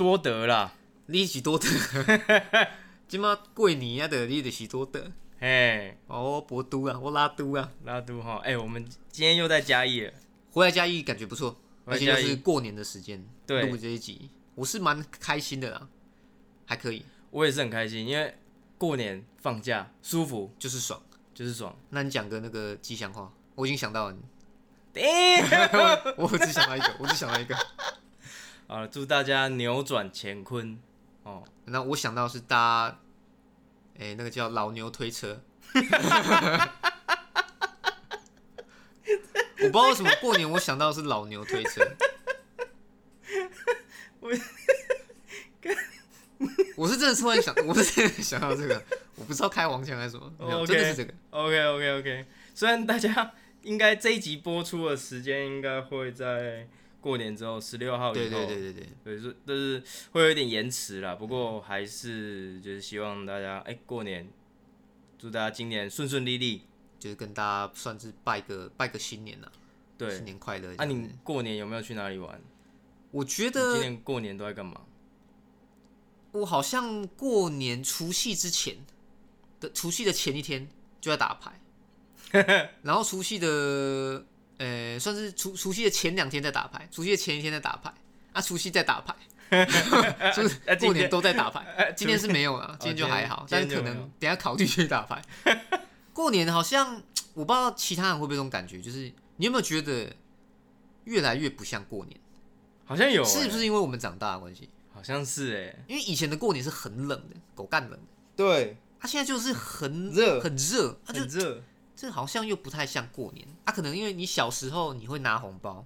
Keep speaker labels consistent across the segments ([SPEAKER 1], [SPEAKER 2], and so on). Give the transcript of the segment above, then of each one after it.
[SPEAKER 1] 多得啦，
[SPEAKER 2] 你是多得，即马过年啊的，你就是多得。
[SPEAKER 1] 嘿，
[SPEAKER 2] 哦，我博都啊，我拉都啊，
[SPEAKER 1] 拉都哈，哎、我们今天又在嘉义了，
[SPEAKER 2] 回来嘉义感觉不错，而且是过年的时间
[SPEAKER 1] 对。
[SPEAKER 2] 录这一集，我是蛮开心的啦，还可以，
[SPEAKER 1] 我也是很开心，因为过年放假舒服，
[SPEAKER 2] 就是爽。
[SPEAKER 1] 就是爽。
[SPEAKER 2] 那你讲个那个吉祥话，我已经想到了，
[SPEAKER 1] 哎，
[SPEAKER 2] 我只想到一个，我只想到一个。
[SPEAKER 1] 好了，祝大家扭转乾坤哦。
[SPEAKER 2] 那我想到是搭，哎、那个叫老牛推车。我不知道为什么过年我想到是老牛推车。我我是真的突然想，我是真的想到这个，我不知道开黄腔还是什么，没有
[SPEAKER 1] OK
[SPEAKER 2] 真的是这个。
[SPEAKER 1] OK OK OK，虽然大家应该这一集播出的时间应该会在过年之后十六号以后，
[SPEAKER 2] 对对对对对，
[SPEAKER 1] 对，是但是会有一点延迟啦。不过还是就是希望大家哎、过年，祝大家今年顺顺利利。
[SPEAKER 2] 就是跟大家算是拜个拜个新年了，
[SPEAKER 1] 对
[SPEAKER 2] 新，年快乐。
[SPEAKER 1] 啊，你过年有没有去哪里玩？
[SPEAKER 2] 我觉
[SPEAKER 1] 得今年过年都在干嘛？
[SPEAKER 2] 我好像过年除夕之前的除夕的前一天就在打牌，然后除夕的呃算是除除夕的前两天在打牌，除夕的前一天在打牌，啊除夕在打牌，就是
[SPEAKER 1] 啊今天
[SPEAKER 2] 过年都在打牌。
[SPEAKER 1] 呃
[SPEAKER 2] 今天是没有了，今天就还好，但是可能等下考虑去打牌。过年好像我不知道其他人会不会这种感觉，就是你有没有觉得越来越不像过年？
[SPEAKER 1] 好像有、
[SPEAKER 2] 是不
[SPEAKER 1] 欸？
[SPEAKER 2] 是因为我们长大的关系？
[SPEAKER 1] 好像是哎、
[SPEAKER 2] 因为以前的过年是很冷的，狗干冷的。
[SPEAKER 1] 对，
[SPEAKER 2] 它现在就是很
[SPEAKER 1] 热
[SPEAKER 2] 很热，它就
[SPEAKER 1] 很热。
[SPEAKER 2] 这好像又不太像过年。啊，可能因为你小时候你会拿红包，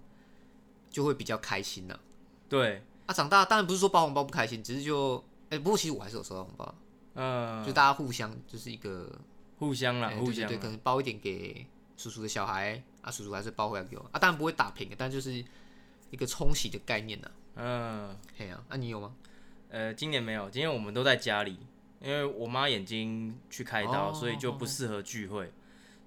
[SPEAKER 2] 就会比较开心呐、
[SPEAKER 1] 对，
[SPEAKER 2] 啊。长大当然不是说包红包不开心，只是就哎、不过其实我还是有收到红包，
[SPEAKER 1] 嗯、
[SPEAKER 2] 就大家互相就是一个
[SPEAKER 1] 互相啦，
[SPEAKER 2] 哎
[SPEAKER 1] 互相啦
[SPEAKER 2] 对可能包一点给叔叔的小孩啊，叔叔还是包回来给我啊。当然不会打平的，但就是一个冲洗的概念呐、
[SPEAKER 1] 嗯，
[SPEAKER 2] 嘿啊，那、你有吗？
[SPEAKER 1] 呃，今年没有，今年我们都在家里，因为我妈眼睛去开刀，
[SPEAKER 2] 哦
[SPEAKER 1] 所以就不适合聚会，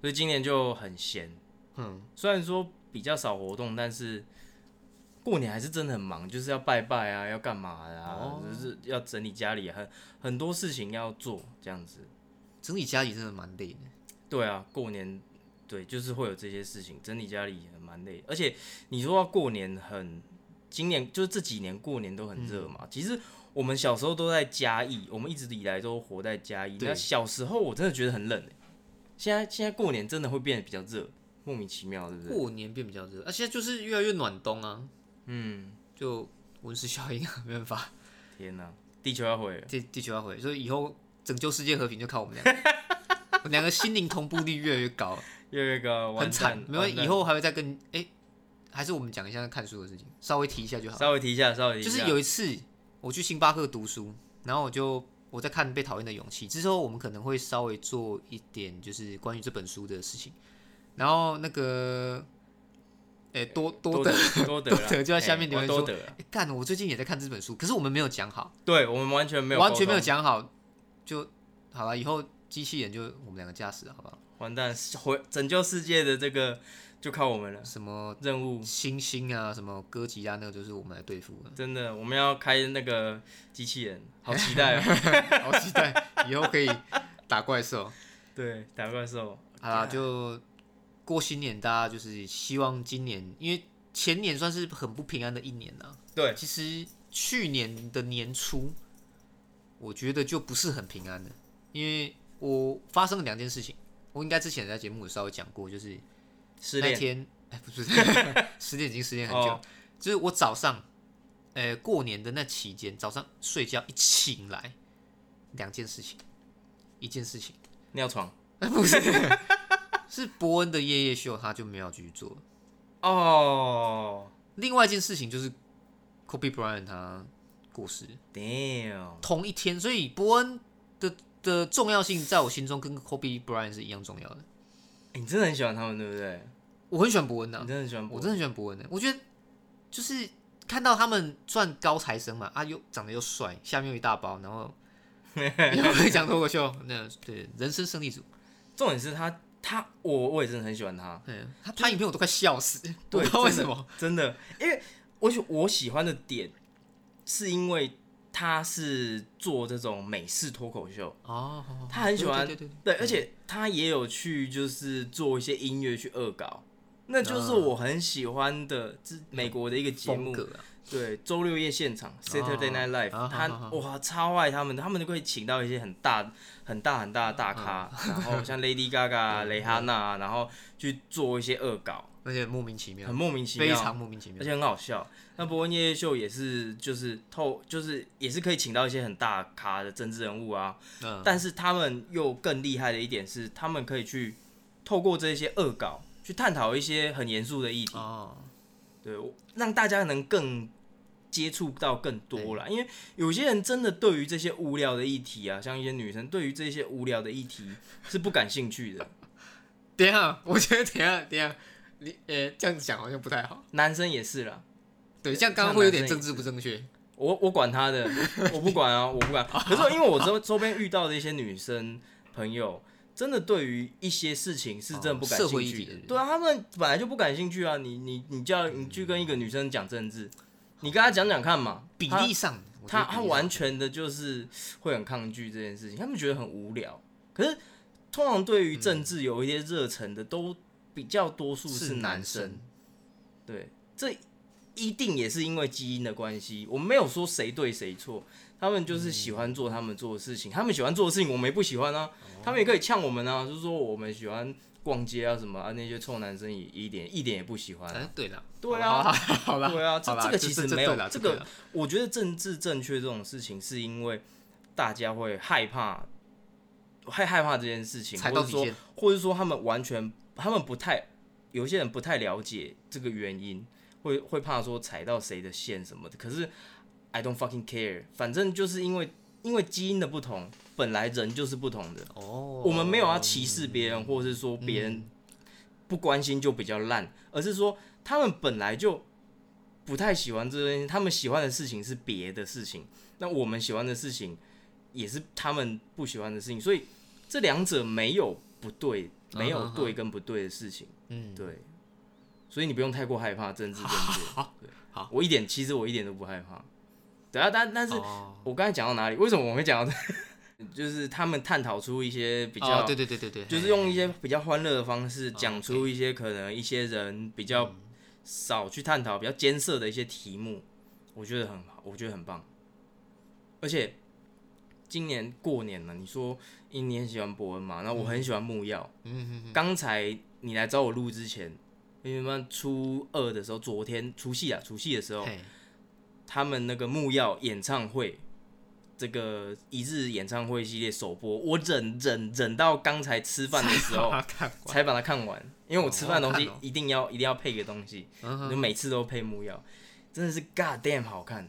[SPEAKER 1] 所以今年就很闲。
[SPEAKER 2] 嗯，
[SPEAKER 1] 虽然说比较少活动，但是过年还是真的很忙，就是要拜拜啊，要干嘛呀啊，
[SPEAKER 2] 哦
[SPEAKER 1] 就是要整理家里，很很多事情要做，这样子。
[SPEAKER 2] 整理家里真的蛮累的。
[SPEAKER 1] 对啊，过年对，就是会有这些事情，整理家里也蛮累。而且你说要过年很，今年就是这几年过年都很热嘛。其实我们小时候都在嘉义，我们一直以来都活在嘉义。
[SPEAKER 2] 对
[SPEAKER 1] 那小时候我真的觉得很冷欸现在现在过年真的会变得比较热，莫名其妙，对不对？
[SPEAKER 2] 过年变比较热，啊，现在就是越来越暖冬啊，
[SPEAKER 1] 嗯，
[SPEAKER 2] 就温室效应啊，没办法，
[SPEAKER 1] 天哪，地球要毁了。
[SPEAKER 2] 地地球要毁，所以以后拯救世界和平就靠我们两个，我们两个心灵同步率越来越高，
[SPEAKER 1] 越来越高
[SPEAKER 2] 很惨，，没关系，以后还会再跟哎、还是我们讲一下看书的事情，稍微提一下就好。
[SPEAKER 1] 稍微提一下，稍微提一
[SPEAKER 2] 就，是有一次我去星巴克读书，然后我就我在看《被讨厌的勇气》之后，我们可能会稍微做一点就是关于这本书的事情，然后那个。哎、多多
[SPEAKER 1] 多
[SPEAKER 2] 的
[SPEAKER 1] 多德
[SPEAKER 2] 多得 就在下面留言说干、我最近也在看这本书，可是我们没有讲好，
[SPEAKER 1] 对我们完全没有
[SPEAKER 2] 完全没有讲好，就好了。以后机器人就我们两个驾驶，好不好？
[SPEAKER 1] 完蛋，回拯救世界的这个就靠我们了。
[SPEAKER 2] 什么
[SPEAKER 1] 任务
[SPEAKER 2] 星星啊，什么哥吉拉，那个就是我们来对付的。
[SPEAKER 1] 真的，我们要开那个机器人，好期待哦！
[SPEAKER 2] 好期待以后可以打怪兽。
[SPEAKER 1] 对，打怪兽，
[SPEAKER 2] 好啦，就过新年，大家就是希望今年，因为前年算是很不平安的一年呐、
[SPEAKER 1] 对，
[SPEAKER 2] 其实去年的年初，我觉得就不是很平安的，因为我发生了两件事情。我应该之前在节目有稍微讲过，就是
[SPEAKER 1] 失恋，
[SPEAKER 2] 那天，哎，不是 失恋已经失恋很久，
[SPEAKER 1] 哦。
[SPEAKER 2] 就是我早上，呃，过年的那期间，早上睡觉一醒来，两件事情，一件事情，
[SPEAKER 1] 尿床。
[SPEAKER 2] 不是，是伯恩的夜夜秀，他就没有继续做了。
[SPEAKER 1] 哦。
[SPEAKER 2] 另外一件事情就是 Kobe Bryant 他过世
[SPEAKER 1] ，，damn，
[SPEAKER 2] 同一天，所以伯恩的的重要性在我心中跟 Kobe Bryant 是一样重要的。
[SPEAKER 1] 欸你真的很喜欢他们，对不对？
[SPEAKER 2] 我很喜欢伯恩呐、
[SPEAKER 1] 你真的很喜欢
[SPEAKER 2] 我真的很喜欢伯恩的、我觉得就是看到他们赚高材生嘛，啊又长得又帅，下面又一大包，然后 又会讲脱口秀，那对人生胜利组，
[SPEAKER 1] 重点是他，他我我也真的很喜欢他，
[SPEAKER 2] 对，他拍影片我都快笑死，
[SPEAKER 1] 对
[SPEAKER 2] 不知道为什么，
[SPEAKER 1] 真的，因为我喜我喜欢的点是因为他是做这种美式脱口秀，
[SPEAKER 2] 哦，
[SPEAKER 1] 他很喜欢
[SPEAKER 2] 对对
[SPEAKER 1] 而且他也有去就是做一些音乐去恶搞，那就是我很喜欢的，这美国的一个节目，
[SPEAKER 2] 啊，
[SPEAKER 1] 对，周六夜现场 Saturday Night Live，、
[SPEAKER 2] 啊
[SPEAKER 1] 他哇超爱他们，他们都会请到一些很大、很大、很大的大咖，然后像 Lady Gaga、蕾哈娜，然后去做一些恶搞，
[SPEAKER 2] 而且莫名其妙
[SPEAKER 1] 很，莫名其妙
[SPEAKER 2] 非
[SPEAKER 1] 妙，
[SPEAKER 2] 常莫名其妙
[SPEAKER 1] 而。且很好笑。那伯恩夜夜秀也是，就是透，就是也是可以请到一些很大咖的政治人物啊，
[SPEAKER 2] 嗯，
[SPEAKER 1] 但是他们又更厉害的一点是，他们可以去透过这些恶搞去探讨一些很严肃的议题。
[SPEAKER 2] 哦，
[SPEAKER 1] 对，让大家能更接触到更多啦。因为有些人真的对于这些无聊的议题啊，像一些女生对于这些无聊的议题是不感兴趣的，
[SPEAKER 2] 等一下，我觉得等一下，等一下，你呃这样子讲好像不太好。
[SPEAKER 1] 男生也是啦。
[SPEAKER 2] 对，这样刚刚会有点政治不正确。
[SPEAKER 1] 我我管他的，我不管啊，我不管。可是因为我周周边遇到的一些女生朋友，真的对于一些事情是真的不感兴趣的。对啊，他们本来就不感兴趣啊。你你你叫你去跟一个女生讲政治，你跟她讲讲看嘛，
[SPEAKER 2] 比例上，我觉
[SPEAKER 1] 他他
[SPEAKER 2] 得比例上
[SPEAKER 1] 完全的就是会很抗拒这件事情，他们觉得很无聊。可是通常对于政治有一些热忱的，都比较多数
[SPEAKER 2] 是
[SPEAKER 1] 男
[SPEAKER 2] 男生
[SPEAKER 1] 对，这一定也是因为基因的关系。我们没有说谁对谁错，他们就是喜欢做他们做的事情，他们喜欢做的事情我们也不喜欢啊，他们也可以呛我们啊，就是说我们喜欢逛街啊什么啊，那些臭男生也一点一点也不喜欢、啊。
[SPEAKER 2] 哎，对了，
[SPEAKER 1] 对啊
[SPEAKER 2] 好了，
[SPEAKER 1] 对啊，这这个其实没有这个，我觉得政治正确这种事情，是因为大家会害怕，害害怕这件事情，或者说，或者说他们完全，他们不太，有些人不太了解这个原因，会会怕说踩到谁的线什么的。可是 I don't fucking care，反正就是因为因为基因的不同，本来人就是不同的。
[SPEAKER 2] 哦，
[SPEAKER 1] 我们没有要歧视别人，或者是说别人不关心就比较烂，而是说他们本来就不太喜欢这件，他们喜欢的事情是别的事情，那我们喜欢的事情也是他们不喜欢的事情，所以这两者没有不对，没有对跟不对的事情，
[SPEAKER 2] 嗯，
[SPEAKER 1] 对，所以你不用太过害怕政治正确，
[SPEAKER 2] 好
[SPEAKER 1] 对，
[SPEAKER 2] 好。
[SPEAKER 1] 我一点其实我一点都不害怕，对啊，但但是
[SPEAKER 2] 哦，
[SPEAKER 1] 我刚才讲到哪里？为什么我会讲到这？就是他们探讨出一些比较，
[SPEAKER 2] 哦对对对对对，
[SPEAKER 1] 就是用一些比较欢乐的方式讲
[SPEAKER 2] 哦
[SPEAKER 1] 出一些可能一些人比较少去探讨、比较艰涩的一些题目，我觉得很好，我觉得很棒。而且今年过年了，你说因为你很喜欢伯恩嘛，那我很喜欢木曜。
[SPEAKER 2] 嗯嗯
[SPEAKER 1] 刚才你来找我录之前，因为们初二的时候，昨天除夕啊，除夕的时候他们那个木曜演唱会，这个一日演唱会系列首播，我忍忍忍到刚才吃饭的时候，才把它看完，因为我吃饭的东西一定要一定要配个东西，
[SPEAKER 2] 嗯
[SPEAKER 1] 就每次都配木曜，真的是 God damn 好看，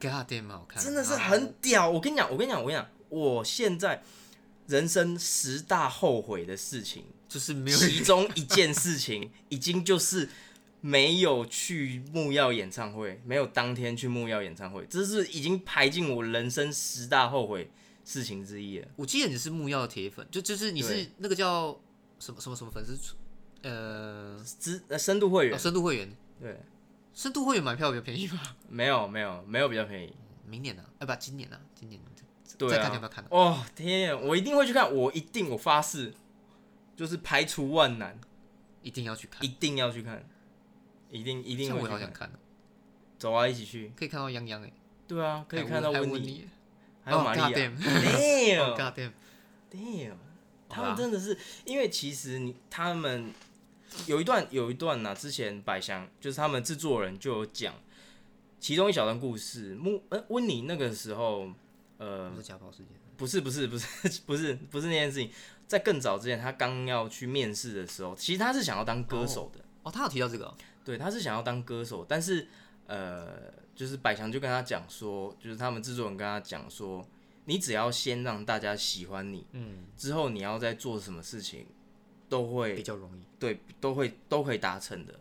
[SPEAKER 2] ，God damn 好看，
[SPEAKER 1] 真的是很屌。我跟你讲，我跟你讲，我跟你讲，我现在人生十大后悔的事情，
[SPEAKER 2] 就是没有
[SPEAKER 1] 其中一件事情 已经就是没有去木曜演唱会，没有当天去木曜演唱会，这是已经排进我人生十大后悔事情之一了。
[SPEAKER 2] 我记得你是木曜的铁粉，就就是你是那个叫什么什么什么粉丝，呃，
[SPEAKER 1] 资呃深度会
[SPEAKER 2] 哦
[SPEAKER 1] 员，
[SPEAKER 2] 深度会员，
[SPEAKER 1] 对，
[SPEAKER 2] 深度会员买票比较便宜吗？
[SPEAKER 1] 没有没有没有比较便宜，
[SPEAKER 2] 明年啊，哎不，今年啊，今年
[SPEAKER 1] 对
[SPEAKER 2] 再看要不
[SPEAKER 1] 啊。
[SPEAKER 2] 要看啊？
[SPEAKER 1] 哦天啊，我一定会去看，我一定我发誓，就是排除万难，
[SPEAKER 2] 一定要去看。
[SPEAKER 1] 一，定要去看，一定一定会
[SPEAKER 2] 我好想看哦，
[SPEAKER 1] 走啊，一起去。
[SPEAKER 2] 可以看到泱泱哎，
[SPEAKER 1] 对啊，可以看到温妮，
[SPEAKER 2] 还有
[SPEAKER 1] 玛利亚。
[SPEAKER 2] damn Damn，God
[SPEAKER 1] damn，Damn，他们真的是，因为其实你他们有一段有一段呢、之前百祥就是他们制作人就有讲其中一小段故事。木呃温妮那个时候，呃
[SPEAKER 2] 不，是家暴事件，
[SPEAKER 1] 不是不是不是 不是不是那件事情，在更早之前，他刚要去面试的时候，其实他是想要当歌手的，
[SPEAKER 2] 哦，他有提到这个哦，
[SPEAKER 1] 对，他是想要当歌手，但是呃，就是百祥就跟他讲说，就是他们制作人跟他讲说，你只要先让大家喜欢你，
[SPEAKER 2] 嗯，
[SPEAKER 1] 之后你要再做什么事情，都会比
[SPEAKER 2] 较容易，
[SPEAKER 1] 对都会都可以达成的。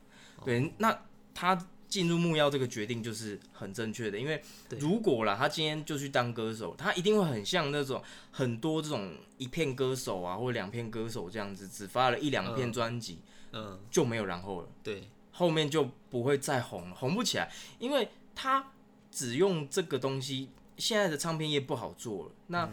[SPEAKER 1] 对，那他进入木曜这个决定就是很正确的，因为如果啦，他今天就去当歌手，他一定会很像那种很多这种一片歌手啊，或者两片歌手这样子，只发了一两片
[SPEAKER 2] 嗯
[SPEAKER 1] 专辑、
[SPEAKER 2] 嗯，
[SPEAKER 1] 就没有然后了。
[SPEAKER 2] 对，
[SPEAKER 1] 后面就不会再红了，红不起来，因为他只用这个东西，现在的唱片业不好做了，那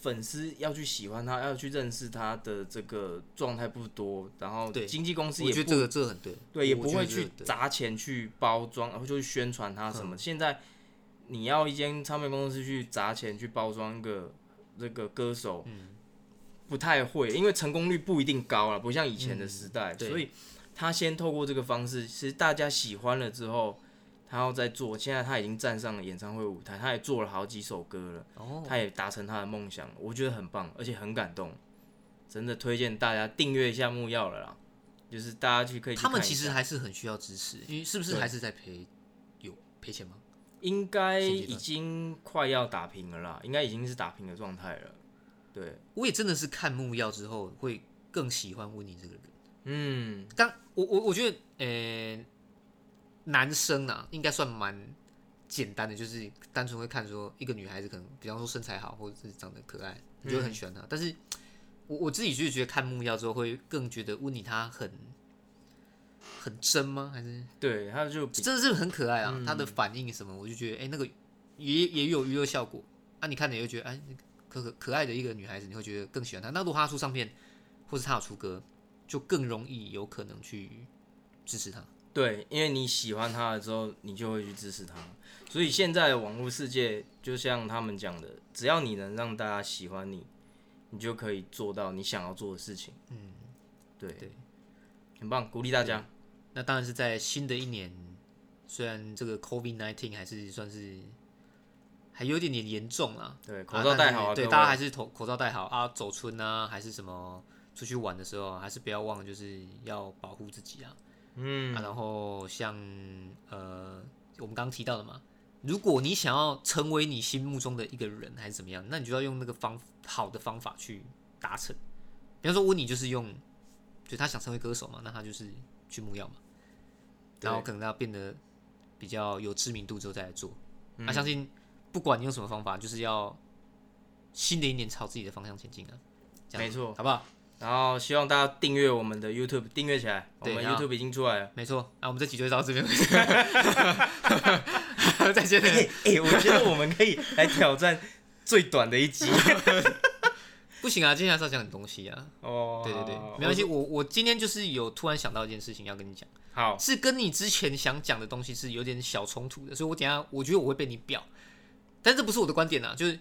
[SPEAKER 1] 粉丝要去喜欢他，要去认识他的这个状态不多，然后
[SPEAKER 2] 对
[SPEAKER 1] 经纪公司也不
[SPEAKER 2] 我觉得这个这个很对，
[SPEAKER 1] 对，也不会去砸钱去包装，然后就去宣传他什么。现在你要一间唱片公司去砸钱去包装一个这个歌手，不太会，因为成功率不一定高了，不像以前的时代，
[SPEAKER 2] 对。
[SPEAKER 1] 所以他先透过这个方式，其实大家喜欢了之后，他要在做。现在他已经站上了演唱会舞台，他也做了好几首歌了，
[SPEAKER 2] 哦，
[SPEAKER 1] 他也达成他的梦想，我觉得很棒，而且很感动，真的推荐大家订阅一下木曜了啦。就是大家去可以去
[SPEAKER 2] 他们其实还是很需要支持，因为是不是还是在赔有赔钱吗？
[SPEAKER 1] 应该已经快要打平了啦，应该已经是打平的状态了。对，
[SPEAKER 2] 我也真的是看木曜之后会更喜欢温妮这个人。
[SPEAKER 1] 嗯，
[SPEAKER 2] 但我我我觉得，呃、男生啊，应该算蛮简单的，就是单纯会看说一个女孩子可能，比方说身材好，或者是长得可爱，你就会很喜欢她。但是我我自己就觉得看木曜之后，会更觉得温妮她很很真吗？还是
[SPEAKER 1] 对，她就
[SPEAKER 2] 真的是很可爱啊？她的反应什么，我就觉得，哎、那个也也有娱乐效果啊。你看你会觉得，哎，可可可爱的一个女孩子，你会觉得更喜欢她。那如果她出唱片，或是她有出歌，就更容易有可能去支持她。
[SPEAKER 1] 对，因为你喜欢他了之后，你就会去支持他。所以现在的网络世界，就像他们讲的，只要你能让大家喜欢你，你就可以做到你想要做的事情。嗯，对
[SPEAKER 2] 对，
[SPEAKER 1] 很棒，鼓励大家。
[SPEAKER 2] 那当然是在新的一年，虽然这个 COVID nineteen 还是算是还有一点点严重啦，
[SPEAKER 1] 对，口罩戴好啊，
[SPEAKER 2] 对，大家还是头口罩戴好啊，走春啊，还是什么出去玩的时候，还是不要忘了就是要保护自己啊。
[SPEAKER 1] 嗯
[SPEAKER 2] 啊，然后像呃，我们刚刚提到的嘛，如果你想要成为你心目中的一个人，还是怎么样，那你就要用那个方好的方法去达成。比方说温妮就是用，就他想成为歌手嘛，那他就是去木曜嘛，然后可能他变得比较有知名度之后再来做。
[SPEAKER 1] 嗯
[SPEAKER 2] 那、相信不管你用什么方法，就是要新的一年朝自己的方向前进啊。
[SPEAKER 1] 没错
[SPEAKER 2] 好不好？
[SPEAKER 1] 然后希望大家订阅我们的 YouTube，订阅起来，我们
[SPEAKER 2] 对
[SPEAKER 1] YouTube 已经出来了。
[SPEAKER 2] 没错，那我们这集就到这边为止，再见。
[SPEAKER 1] 哎、哎我觉得我们可以来挑战最短的一集。
[SPEAKER 2] 不行啊，接下来是要讲点东西啊。
[SPEAKER 1] 哦，
[SPEAKER 2] 对对对
[SPEAKER 1] 好，
[SPEAKER 2] 没关系，我我今天就是有突然想到一件事情要跟你讲，
[SPEAKER 1] 好，
[SPEAKER 2] 是跟你之前想讲的东西是有点小冲突的，所以我等下我觉得我会被你表，但这不是我的观点啊，就是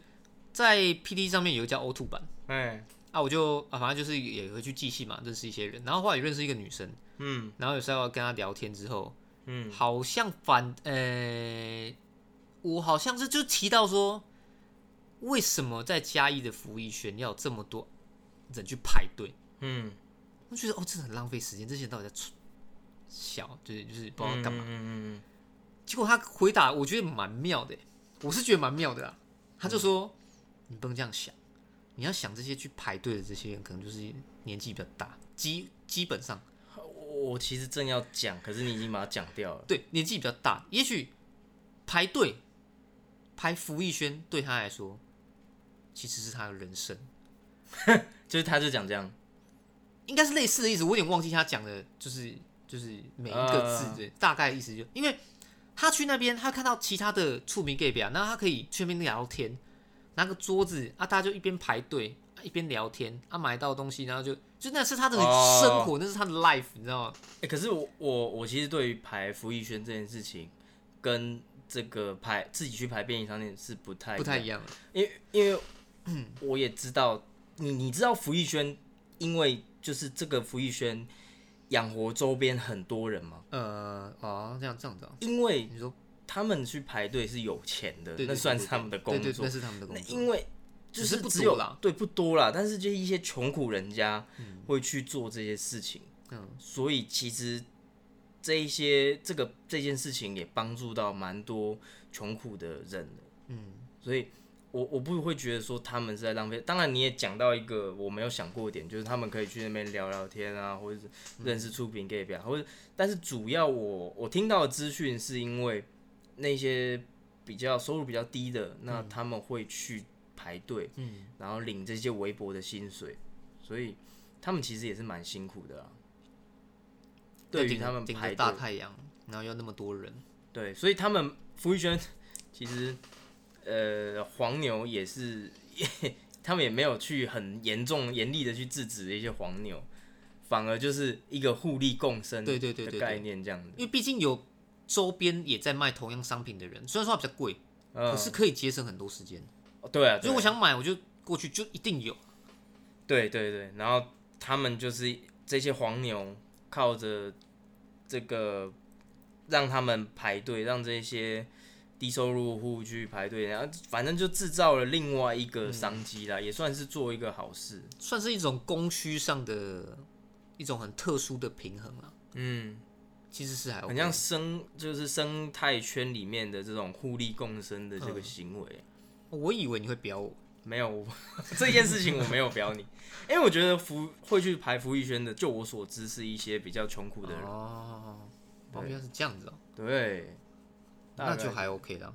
[SPEAKER 2] 在 P D 上面有一个叫 O Two 版
[SPEAKER 1] 哎，
[SPEAKER 2] 啊，我就啊反正就是也会去寄信嘛，认识一些人，然后后来也认识一个女生，
[SPEAKER 1] 嗯
[SPEAKER 2] 然后有时候要跟她聊天之后，
[SPEAKER 1] 嗯，
[SPEAKER 2] 好像反呃，我好像是就提到说，为什么在嘉义的福义轩要有这么多人去排队？
[SPEAKER 1] 嗯，
[SPEAKER 2] 我觉得哦，真的很浪费时间，这些人到底在蠢小，就是就是不知道干嘛。
[SPEAKER 1] 嗯嗯
[SPEAKER 2] 结果他回答，我觉得蛮妙的，我是觉得蛮妙的啦。他就说，你不能这样想，你要想这些去排队的这些人，可能就是年纪比较大，基基本上
[SPEAKER 1] 嗯我我其实正要讲，可是你已经把它讲掉了。
[SPEAKER 2] 对年纪比较大，也许排队排福艺轩对他来说，其实是他的人生，
[SPEAKER 1] 就是他就讲这样，
[SPEAKER 2] 应该是类似的意思。我有点忘记他讲的，就是就是每一个字
[SPEAKER 1] 呃
[SPEAKER 2] 的、大概意思就，因为他去那边，他看到其他的出名 gay 表，那他可以去那边聊天，拿个桌子啊，大家就一边排队。啊一边聊天啊，买到东西，然后就就那是他的
[SPEAKER 1] 哦
[SPEAKER 2] 生活，那是他的 life，你知道吗？
[SPEAKER 1] 哎、可是我我我其实对于排福义轩这件事情，跟这个排自己去排便利商店是不太
[SPEAKER 2] 不太一样的。
[SPEAKER 1] 因为因为我也知道，你你知道福义轩，因为就是这个福义轩养活周边很多人嘛，
[SPEAKER 2] 呃，哦，这样这样子啊，
[SPEAKER 1] 因为
[SPEAKER 2] 你说
[SPEAKER 1] 他们去排队是有钱的，
[SPEAKER 2] 对对
[SPEAKER 1] 那算是他们的工作
[SPEAKER 2] 对对，那。是他们的工作。
[SPEAKER 1] 因为就
[SPEAKER 2] 是不
[SPEAKER 1] 只有
[SPEAKER 2] 啦
[SPEAKER 1] 对不多啦，但是就一些穷苦人家会去做这些事情，
[SPEAKER 2] 嗯，
[SPEAKER 1] 所以其实这一些这个这件事情也帮助到蛮多穷苦的人的，
[SPEAKER 2] 嗯，
[SPEAKER 1] 所以我我不会觉得说他们是在浪费。当然你也讲到一个我没有想过的点，就是他们可以去那边聊聊天啊，或者是认识出品 gay 表，或者但是主要我我听到的资讯是因为那些比较收入比较低的，那他们会去排队，
[SPEAKER 2] 嗯，
[SPEAKER 1] 然后领这些微薄的薪水，所以他们其实也是蛮辛苦的啊。对于他们
[SPEAKER 2] 顶着
[SPEAKER 1] 排，
[SPEAKER 2] 大太阳，然后又那么多人，
[SPEAKER 1] 对，所以他们福玉轩其实呃黄牛也是，他们也没有去很严重严厉的去制止一些黄牛，反而就是一个互利共生
[SPEAKER 2] 对对对对对
[SPEAKER 1] 的概念这样子。
[SPEAKER 2] 因为毕竟有周边也在卖同样商品的人，虽然说它比较贵，
[SPEAKER 1] 嗯
[SPEAKER 2] 可是可以节省很多时间。
[SPEAKER 1] 对啊，
[SPEAKER 2] 所以我想买，我就过去就一定有。
[SPEAKER 1] 对对对，然后他们就是这些黄牛，靠着这个让他们排队，让这些低收入户去排队，然后反正就制造了另外一个商机啦，也算是做一个好事。
[SPEAKER 2] 算是一种供需上的一种很特殊的平衡啊，
[SPEAKER 1] 嗯，
[SPEAKER 2] 其实是还 OK
[SPEAKER 1] 很像生就是生态圈里面的这种互利共生的这个行为。
[SPEAKER 2] 我以为你会表我，
[SPEAKER 1] 没有我 这件事情我没有表你，因为我觉得福会去排福玉轩的，就我所知是一些比较穷苦的人。
[SPEAKER 2] 哦，哦，
[SPEAKER 1] 对。
[SPEAKER 2] 原来是这样子哦，
[SPEAKER 1] 对，
[SPEAKER 2] 那就还 OK 啦。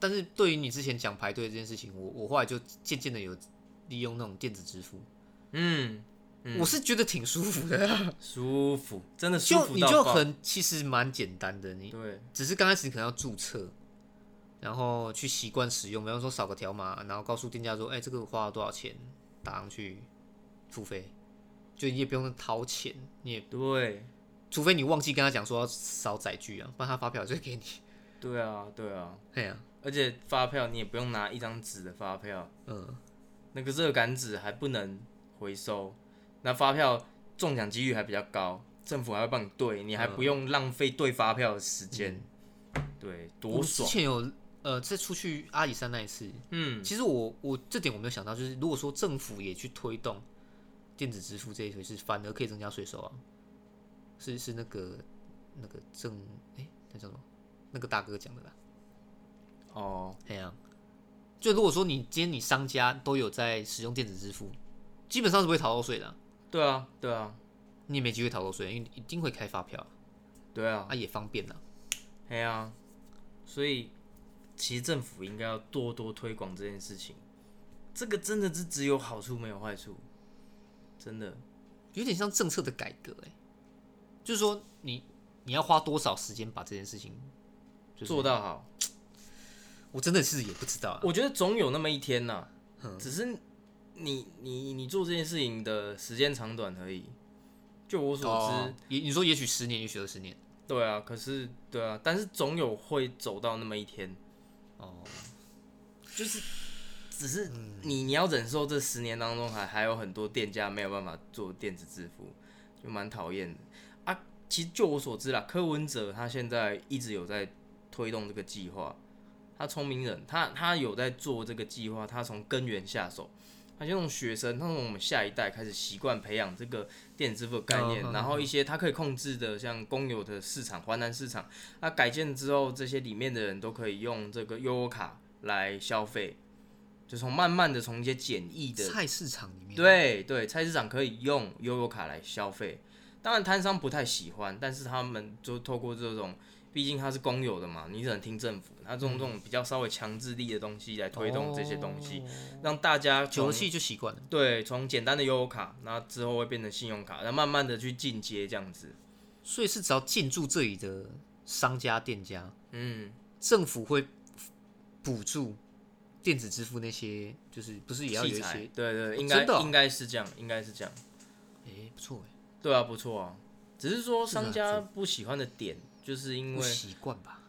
[SPEAKER 2] 但是对于你之前讲排队这件事情，我我后来就渐渐的有利用那种电子支付，
[SPEAKER 1] 嗯，嗯。
[SPEAKER 2] 我是觉得挺舒服的。啊，
[SPEAKER 1] 舒服，真的舒服
[SPEAKER 2] 就你就很其实蛮简单的，你
[SPEAKER 1] 对，
[SPEAKER 2] 只是刚开始你可能要注册，然后去习惯使用，比方说扫个条码，然后告诉店家说，哎、这个花了多少钱，打上去付费，就你也不用掏钱，你也
[SPEAKER 1] 对，
[SPEAKER 2] 除非你忘记跟他讲说要扫载具啊，不然他发票就会给你。
[SPEAKER 1] 对啊，对啊，
[SPEAKER 2] 哎呀、
[SPEAKER 1] 而且发票你也不用拿一张纸的发票，
[SPEAKER 2] 嗯，
[SPEAKER 1] 那个热感纸还不能回收，那发票中奖几率还比较高，政府还会帮你兑，你还不用浪费兑发票的时间，对，
[SPEAKER 2] 我之
[SPEAKER 1] 多爽，
[SPEAKER 2] 前有呃，在出去阿里山那一次，
[SPEAKER 1] 嗯，
[SPEAKER 2] 其实我我这点我没有想到，就是如果说政府也去推动电子支付这一回事，反而可以增加税收啊。是是那个那个政哎、那叫什么？那个大哥讲的啦。
[SPEAKER 1] 哦，
[SPEAKER 2] 哎呀、就如果说你今天你商家都有在使用电子支付，基本上是不会逃漏税的啊、
[SPEAKER 1] 对啊，对啊，
[SPEAKER 2] 你也没机会逃漏税，因为你一定会开发票。啊，
[SPEAKER 1] 对啊，
[SPEAKER 2] 啊也方便啊。
[SPEAKER 1] 哎呀，所以其实政府应该要多多推广这件事情，这个真的是只有好处没有坏处，真的。
[SPEAKER 2] 有点像政策的改革、哎，就是说你你要花多少时间把这件事情就是
[SPEAKER 1] 做到好，
[SPEAKER 2] 我真的是也不知道啊。
[SPEAKER 1] 我觉得总有那么一天呐、
[SPEAKER 2] 嗯。
[SPEAKER 1] 只是你你你做这件事情的时间长短而已。就我所知，
[SPEAKER 2] 哦，你说也许十年，也许二十年。
[SPEAKER 1] 对啊，可是对啊，但是总有会走到那么一天，
[SPEAKER 2] 哦，
[SPEAKER 1] 就是只是你你要忍受这十年当中还还有很多店家没有办法做电子支付，就蛮讨厌的啊。其实就我所知啦，柯文哲他现在一直有在推动这个计划，他聪明人，他他有在做这个计划，他从根源下手。他先从学生，他从我们下一代开始习惯培养这个电子支付的概念，然后一些他可以控制的，像公有的市场、华南市场，那改建之后，这些里面的人都可以用这个悠游卡来消费，就从慢慢的从一些简易的，
[SPEAKER 2] 菜市场里面，
[SPEAKER 1] 对对，菜市场可以用悠游卡来消费。当然摊商不太喜欢，但是他们就透过这种，毕竟它是公有的嘛，你只能听政府，他这种这种比较稍微强制力的东西来推动这些东西，让大家从
[SPEAKER 2] 久了气就习惯了。
[SPEAKER 1] 对从简单的悠游卡，然后之后会变成信用卡，然后慢慢的去进阶这样子。
[SPEAKER 2] 所以是只要进驻这里的商家店家，
[SPEAKER 1] 嗯，
[SPEAKER 2] 政府会补助电子支付那些，就是不是也要有一些？
[SPEAKER 1] 对对，应该、应该是这样，应该是这样。
[SPEAKER 2] 哎、不错哎，
[SPEAKER 1] 对啊，不错啊。只是说商家不喜欢的点，就是因
[SPEAKER 2] 不
[SPEAKER 1] 为
[SPEAKER 2] 习惯吧？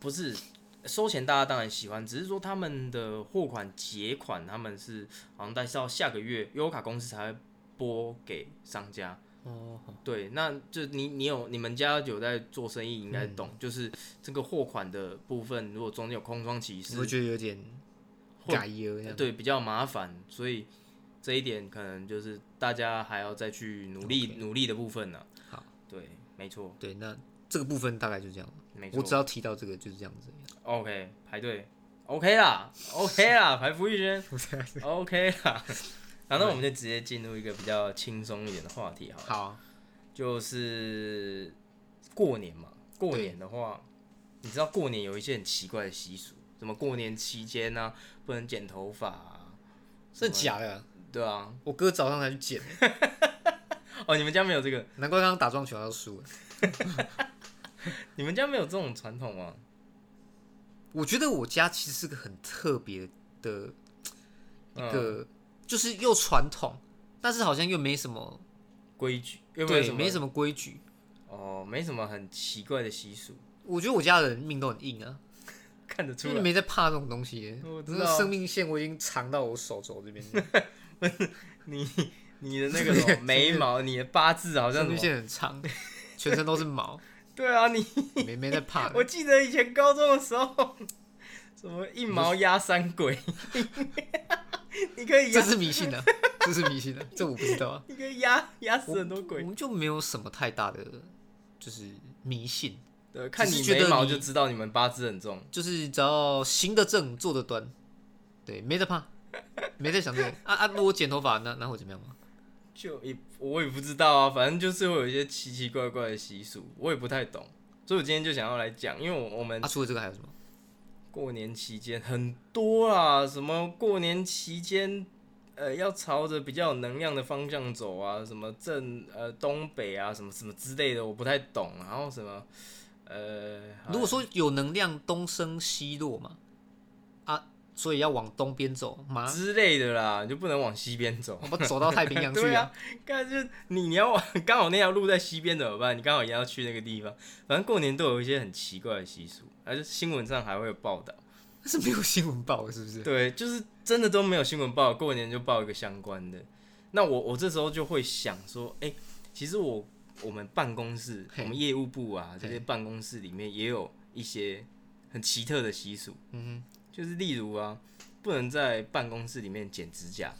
[SPEAKER 1] 不是收钱，大家当然喜欢，只是说他们的货款结款，他们是好像但是到下个月优卡公司才会拨给商家。
[SPEAKER 2] 哦，
[SPEAKER 1] 对，那就你你有你们家有在做生意，应该懂，
[SPEAKER 2] 嗯
[SPEAKER 1] 就是这个货款的部分，如果中间有空窗期
[SPEAKER 2] 你
[SPEAKER 1] 是
[SPEAKER 2] 我觉得有点
[SPEAKER 1] 会
[SPEAKER 2] 改耶这样。
[SPEAKER 1] 对比较麻烦，所以这一点可能就是大家还要再去努力努力的部分呢。
[SPEAKER 2] 好，
[SPEAKER 1] 对，没错，
[SPEAKER 2] 对，那这个部分大概就这样。我只要提到这个就是这样子。
[SPEAKER 1] OK 排队，OK 啦，OK 啦，排福玉轩，OK 啦。然后那我们就直接进入一个比较轻松一点的话题好了，
[SPEAKER 2] 好，
[SPEAKER 1] 就是过年嘛。过年的话，你知道过年有一些很奇怪的习俗，什么过年期间呢、不能剪头发、啊，
[SPEAKER 2] 真的假的？
[SPEAKER 1] 对啊。
[SPEAKER 2] 我哥早上才去剪，
[SPEAKER 1] 哦，你们家没有这个？
[SPEAKER 2] 难怪刚刚打撞球要输了。
[SPEAKER 1] 你们家没有这种传统吗？
[SPEAKER 2] 我觉得我家其实是个很特别的一
[SPEAKER 1] 嗯
[SPEAKER 2] 个，就是又传统，但是好像又没什么，
[SPEAKER 1] 规矩又没有
[SPEAKER 2] 对，
[SPEAKER 1] 什么？
[SPEAKER 2] 没什么规矩。
[SPEAKER 1] 哦，没什么很奇怪的习俗，
[SPEAKER 2] 我觉得我家的人命都很硬啊，
[SPEAKER 1] 看得出来。
[SPEAKER 2] 就是没在怕这种东西。
[SPEAKER 1] 我知道
[SPEAKER 2] 生命线我已经藏到我手肘这边，
[SPEAKER 1] 你你的那个眉毛，你的八字好像
[SPEAKER 2] 生命？线很长，全身都是毛，
[SPEAKER 1] 对啊，你
[SPEAKER 2] 没没在怕。
[SPEAKER 1] 我记得以前高中的时候，什么一毛压三鬼，你可以
[SPEAKER 2] 这，是迷信的，这是迷信的，这我不知道啊。
[SPEAKER 1] 你可以压压死很多鬼
[SPEAKER 2] 我
[SPEAKER 1] 鬼。
[SPEAKER 2] 们就没有什么太大的就是迷信，
[SPEAKER 1] 对，看你眉毛
[SPEAKER 2] 是觉得你
[SPEAKER 1] 就知道你们八字很重。
[SPEAKER 2] 就是只要行得正，坐得端，对，没得怕，没在想这个啊啊！如果剪头发，那那会怎么样吗？
[SPEAKER 1] 就也我也不知道啊，反正就是会有一些奇奇怪怪的习俗，我也不太懂，所以我今天就想要来讲，因为我我们
[SPEAKER 2] 啊，除了这个还有什么？
[SPEAKER 1] 过年期间很多啦，什么过年期间，呃，要朝着比较有能量的方向走啊，什么正呃东北啊，什么什么之类的，我不太懂。然后什么呃，
[SPEAKER 2] 如果说有能量东升西落嘛，啊，所以要往东边走吗？
[SPEAKER 1] 之类的啦，你就不能往西边走。
[SPEAKER 2] 我们走到太平洋 去
[SPEAKER 1] 对
[SPEAKER 2] 啊
[SPEAKER 1] 啊？，看就是你你要往 刚好那条路在西边怎么办？你刚好也要去那个地方，反正过年都有一些很奇怪的习俗，而且新闻上还会有报道。
[SPEAKER 2] 是没有新闻报，是不是？
[SPEAKER 1] 对，就是真的都没有新闻报，过年就报一个相关的。那我我这时候就会想说，哎、其实我我们办公室，我们业务部啊，这些办公室里面也有一些很奇特的习俗，
[SPEAKER 2] 嗯
[SPEAKER 1] 就是例如啊，不能在办公室里面剪指甲，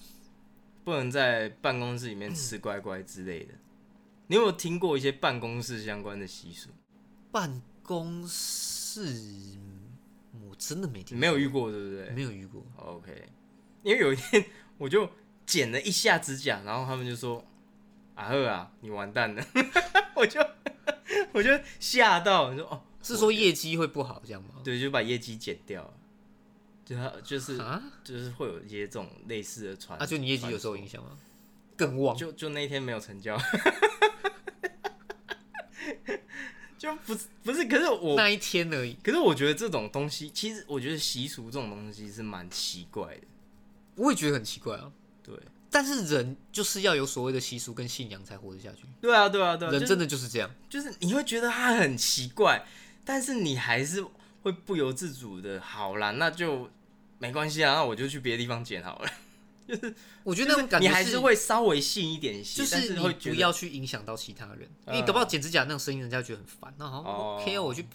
[SPEAKER 1] 不能在办公室里面吃乖乖之类的。你有没有听过一些办公室相关的习俗？
[SPEAKER 2] 哼，办公室我真的没听，
[SPEAKER 1] 你没有遇过，对不对？
[SPEAKER 2] 没有遇过。
[SPEAKER 1] OK，因为有一天我就剪了一下指甲，然后他们就说：“阿赫啊，你完蛋了！” 我就我就吓到，你说哦，
[SPEAKER 2] 是说业绩会不好这样吗？
[SPEAKER 1] 对，就把业绩剪掉了，就他就是
[SPEAKER 2] 啊，
[SPEAKER 1] 就是会有一些这种类似的传
[SPEAKER 2] 啊，就你业绩有受影响吗？更旺，
[SPEAKER 1] 就就那一天没有成交，就不是不是，可是我
[SPEAKER 2] 那一天而已。
[SPEAKER 1] 可是我觉得这种东西，其实我觉得习俗这种东西是蛮奇怪的，
[SPEAKER 2] 我也觉得很奇怪啊。
[SPEAKER 1] 对。
[SPEAKER 2] 但是人就是要有所谓的习俗跟信仰才活得下去，
[SPEAKER 1] 对啊，对啊，对啊，
[SPEAKER 2] 人真的就是这样。
[SPEAKER 1] 就是你会觉得他很奇怪，但是你还是会不由自主的，好啦，那就没关系啊，那我就去别的地方剪好了。
[SPEAKER 2] 就是我觉得那种感觉
[SPEAKER 1] 你还是会稍微信一点些，但
[SPEAKER 2] 就是你
[SPEAKER 1] 会
[SPEAKER 2] 不要去影响到其他人，因
[SPEAKER 1] 嗯
[SPEAKER 2] 为搞不好剪指甲那种声音，人家觉得很烦。那好
[SPEAKER 1] 哦
[SPEAKER 2] ，OK，啊我去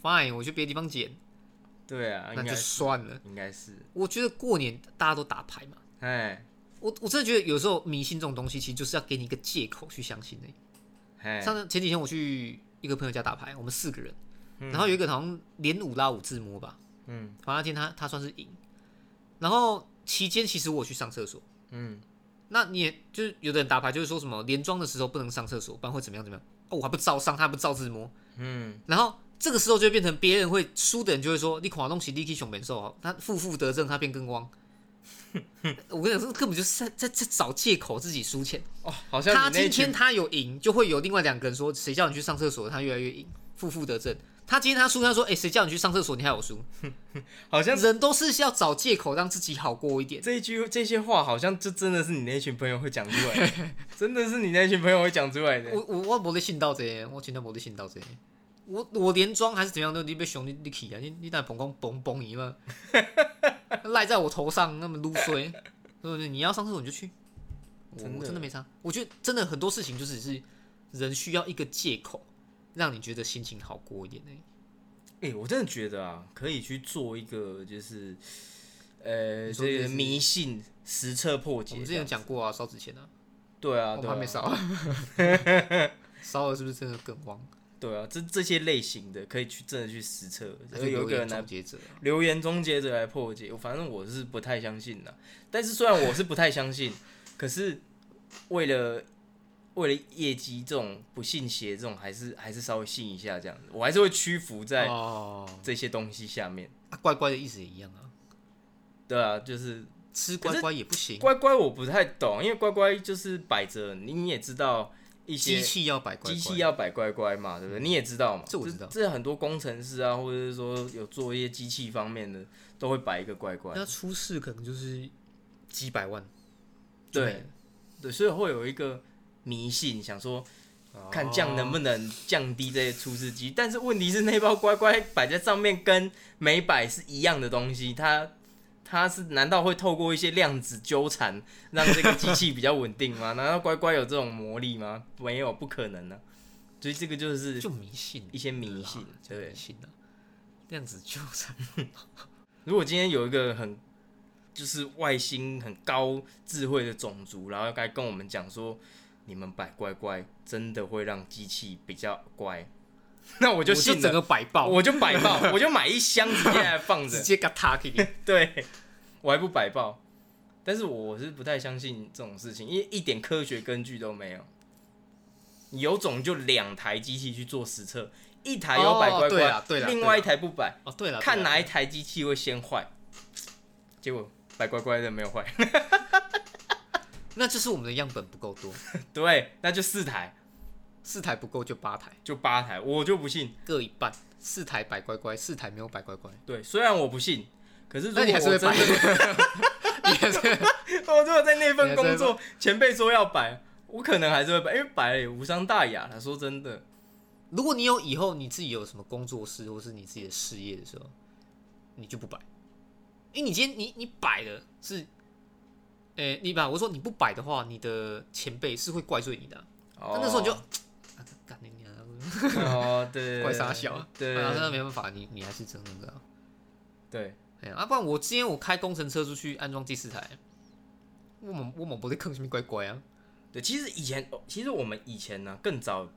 [SPEAKER 2] fine，我去别的地方剪，
[SPEAKER 1] 对啊，
[SPEAKER 2] 那就算了。
[SPEAKER 1] 应该是，
[SPEAKER 2] 我觉得过年大家都打牌嘛，
[SPEAKER 1] 哎
[SPEAKER 2] 我我真的觉得有时候迷信这种东西，其实就是要给你一个借口去相信的。
[SPEAKER 1] 哎，
[SPEAKER 2] 上次前几天我去一个朋友家打牌，我们四个人，然后有一个好像连五拉五自摸吧，
[SPEAKER 1] 嗯。
[SPEAKER 2] 反正那天他他算是赢，然后期间其实我去上厕所，
[SPEAKER 1] 嗯，
[SPEAKER 2] 那你也就是有的人打牌就是说什么连庄的时候不能上厕所，不然会怎么样怎么样，哦我还不照上，他还不照自摸，
[SPEAKER 1] 嗯，
[SPEAKER 2] 然后这个时候就会变成别人会输的人就会说你垮东西，你去熊本兽哦，他负负得正，他变更汪。我跟你讲，这根本就是在在在找借口自己输钱。
[SPEAKER 1] 哦，好像
[SPEAKER 2] 他今天他有赢，就会有另外两个人说谁叫你去上厕所，他越来越赢，负负得正。他今天他输，他说哎谁叫你去上厕所，你还有输。
[SPEAKER 1] 好像
[SPEAKER 2] 人都是要找借口让自己好过一点。
[SPEAKER 1] 这一句这些话，好像就真的是你那群朋友会讲出来的，真的是你那群朋友会讲出来的。
[SPEAKER 2] 我我我没得信到这个，我真的没得信到这个。我我连装还是怎样都你被熊你你起啊，你你那蹦蹦蹦蹦一嘛，赖在我头上那么撸衰，对不对？你要上厕所你就去，我
[SPEAKER 1] 真的
[SPEAKER 2] 我真的没差。我觉得真的很多事情就只是人需要一个借口，让你觉得心情好过一点而已。
[SPEAKER 1] 哎、我真的觉得啊，可以去做一个就是，呃，这个迷信实测破解。
[SPEAKER 2] 我们之前有讲过啊，烧纸钱啊，
[SPEAKER 1] 对啊，
[SPEAKER 2] 我还没烧，烧了是不是真的更旺？
[SPEAKER 1] 对啊，这这些类型的可以去真的去实测，
[SPEAKER 2] 那
[SPEAKER 1] 就
[SPEAKER 2] 就留言
[SPEAKER 1] 有一个人来留言终结者来破解。反正我是不太相信的，但是虽然我是不太相信，可是为了为了业绩这种不信邪这种，还是还是稍微信一下这样子，我还是会屈服在
[SPEAKER 2] 哦，
[SPEAKER 1] 这些东西下面。
[SPEAKER 2] 啊乖乖的意思也一样啊，
[SPEAKER 1] 对啊，就是
[SPEAKER 2] 吃乖乖也不行。
[SPEAKER 1] 乖乖我不太懂，因为乖乖就是摆着，你也知道一些
[SPEAKER 2] 机器要摆乖乖，
[SPEAKER 1] 机器要摆乖乖嘛，对不对？你也知道嘛，
[SPEAKER 2] 这我知道
[SPEAKER 1] 这很多工程师啊，或者是说有做一些机器方面的，都会摆一个乖乖。
[SPEAKER 2] 那出事可能就是几百万。
[SPEAKER 1] 对对，所以会有一个迷信，想说看这样能不能降低这些出事机。但是问题是，那包乖乖摆在上面跟没摆是一样的东西，它它是难道会透过一些量子纠缠让这个机器比较稳定吗？难道乖乖有这种魔力吗？没有，不可能啊、所以这个就是
[SPEAKER 2] 就迷信
[SPEAKER 1] 一些迷信，对
[SPEAKER 2] 就迷。信啊，量子纠缠。
[SPEAKER 1] 如果今天有一个很就是外星很高智慧的种族，然后该跟我们讲说，你们摆乖乖真的会让机器比较乖，那我就
[SPEAKER 2] 我整
[SPEAKER 1] 信了，
[SPEAKER 2] 个摆爆，
[SPEAKER 1] 我就摆爆，我就买一箱直接来放着，
[SPEAKER 2] 直接给他给你。
[SPEAKER 1] 对。我还不摆爆。但是我是不太相信这种事情，因为一点科学根据都没有。有种就两台机器去做实测，一台有摆乖
[SPEAKER 2] 哦对
[SPEAKER 1] 乖，
[SPEAKER 2] 对啦
[SPEAKER 1] 另外一台不摆，
[SPEAKER 2] 哦，对了，
[SPEAKER 1] 看哪一台机器会先坏，结果摆乖乖的没有坏，
[SPEAKER 2] 那就是我们的样本不够多，
[SPEAKER 1] 对，那就四台，
[SPEAKER 2] 四台不够就八台，
[SPEAKER 1] 就八台，我就不信。
[SPEAKER 2] 各一半，四台摆乖乖，四台没有摆乖乖，
[SPEAKER 1] 对，虽然我不信，可是如果
[SPEAKER 2] 那你还是会
[SPEAKER 1] 我真
[SPEAKER 2] 摆。
[SPEAKER 1] 的，
[SPEAKER 2] 你还是
[SPEAKER 1] 我如果在那份工作，前辈说要摆，我可能还是会摆，因为摆了也无伤大雅啦。说真的，
[SPEAKER 2] 如果你有以后你自己有什么工作室或是你自己的事业的时候，你就不摆，因为你今天你你摆的是，诶、你把我说你不摆的话，你的前辈是会怪罪你的啊、
[SPEAKER 1] 哦
[SPEAKER 2] 那那时候你就，啊，干你娘！
[SPEAKER 1] 哦，对，
[SPEAKER 2] 怪傻小，
[SPEAKER 1] 对
[SPEAKER 2] 啊，那没办法，你你还是真的啊。
[SPEAKER 1] 对，
[SPEAKER 2] 哎呀，啊，不然我今天我开工程车出去安装第四台，我们我们不会坑什么乖乖啊？
[SPEAKER 1] 对，其实以前，哦其实我们以前呢、更早，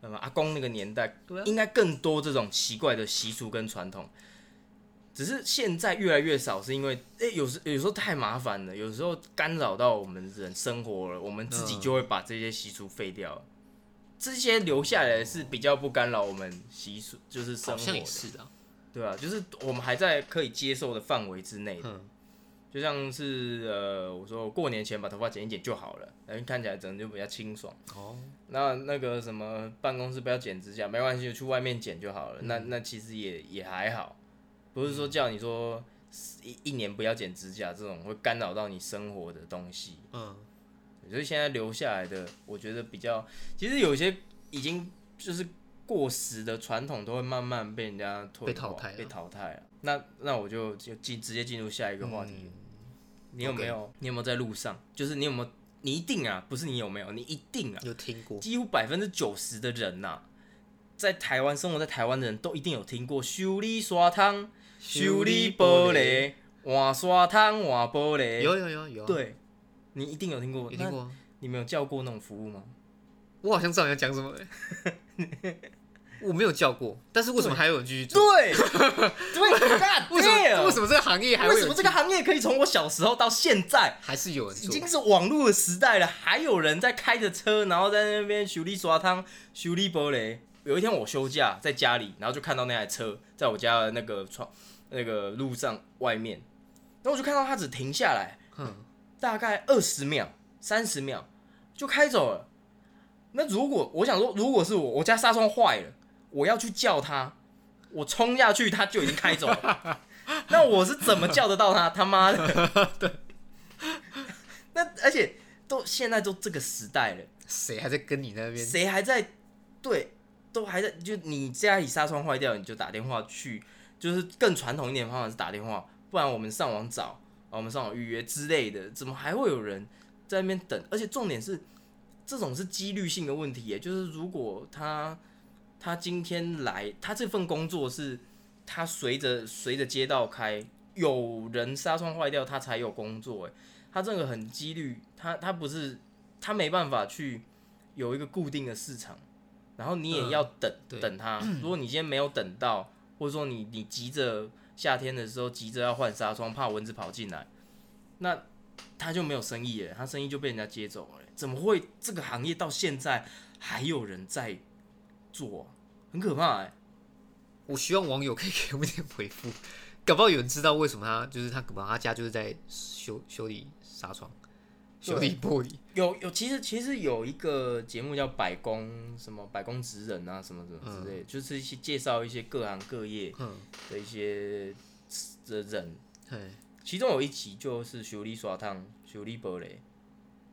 [SPEAKER 1] 呃，阿公那个年代，应该更多这种奇怪的习俗跟传统。只是现在越来越少，是因为诶、有时有时候太麻烦了，有时候干扰到我们人生活了，我们自己
[SPEAKER 2] 嗯
[SPEAKER 1] 就会把这些习俗废掉了。这些留下来的是比较不干扰我们习俗，就是生
[SPEAKER 2] 好像也
[SPEAKER 1] 活的，
[SPEAKER 2] 是的啊，
[SPEAKER 1] 对啊，就是我们还在可以接受的范围之内的。
[SPEAKER 2] 嗯，
[SPEAKER 1] 就像是呃，我说过年前把头发剪一剪就好了，然后看起来整个就比较清爽。
[SPEAKER 2] 哦，
[SPEAKER 1] 那那个什么办公室不要剪指甲，没关系，就去外面剪就好了。
[SPEAKER 2] 嗯
[SPEAKER 1] 那那其实也也还好，不是说叫你说一一年不要剪指甲这种会干扰到你生活的东西。
[SPEAKER 2] 嗯，
[SPEAKER 1] 所以现在留下来的，我觉得比较，其实有些已经就是过时的传统，都会慢慢被人家退化
[SPEAKER 2] 被淘汰
[SPEAKER 1] 被淘汰了。那那我就就进直接进入下一个话题。
[SPEAKER 2] 嗯
[SPEAKER 1] 你有没有？你有没有在路上？就是你有没有？你一定啊，不是你有没有？你一定啊，
[SPEAKER 2] 有听过，
[SPEAKER 1] 几乎百分之九十的人呐、在台湾生活在台湾的人都一定有听过修理刷汤、修理玻璃、换刷汤、换玻璃。
[SPEAKER 2] 有有有有啊，
[SPEAKER 1] 对，你一定有听过。那
[SPEAKER 2] 有听过啊。
[SPEAKER 1] 你没有叫过那种服务吗？
[SPEAKER 2] 我好像知道你要讲什么欸，我没有叫过，但是为什么还有人继续做？
[SPEAKER 1] 对，对
[SPEAKER 2] 为什么为什么这个行业还
[SPEAKER 1] 为什么这个行业可以从我小时候到现在，
[SPEAKER 2] 还是有人做？
[SPEAKER 1] 已经是网络的时代了，还有人在开着车，然后在那边修理刷汤、修理玻璃。有一天我休假在家里，然后就看到那台车在我家的那个窗那个路上外面，然后我就看到他只停下来，
[SPEAKER 2] 嗯，
[SPEAKER 1] 大概二十秒、三十秒就开走了。那如果我想说，如果是我，我家纱窗坏了，我要去叫他，我冲下去，他就已经开走了。那我是怎么叫得到他？他妈的！对。那而且都现在都这个时代了，
[SPEAKER 2] 谁还在跟你那边？
[SPEAKER 1] 谁还在对，都还在就你家里纱窗坏掉，你就打电话去，就是更传统一点的方法是打电话，不然我们上网找，啊我们上网预约之类的，怎么还会有人在那边等？而且重点是，这种是几率性的问题耶，就是如果他他今天来，他这份工作是他随着随着街道开，有人纱窗坏掉，他才有工作，哎，他这个很几率，他他不是他没办法去有一个固定的市场，然后你也要等、
[SPEAKER 2] 对
[SPEAKER 1] 等他。如果你今天没有等到，或者说你你急着夏天的时候急着要换纱窗，怕蚊子跑进来，那他就没有生意了，他生意就被人家接走了。怎么会这个行业到现在还有人在做、很可怕哎、
[SPEAKER 2] 我希望网友可以给我们点回复，搞不好有人知道为什么他就是他，搞不好他家就是在修修理纱窗，修理玻璃，
[SPEAKER 1] 有有，其实其实有一个节目叫百工什么百工职人啊，什么什么之类的，就是一些介绍一些各行各业
[SPEAKER 2] 嗯，
[SPEAKER 1] 的一些的人，
[SPEAKER 2] 嘿，
[SPEAKER 1] 其中有一集就是修理刷汤、修理玻璃。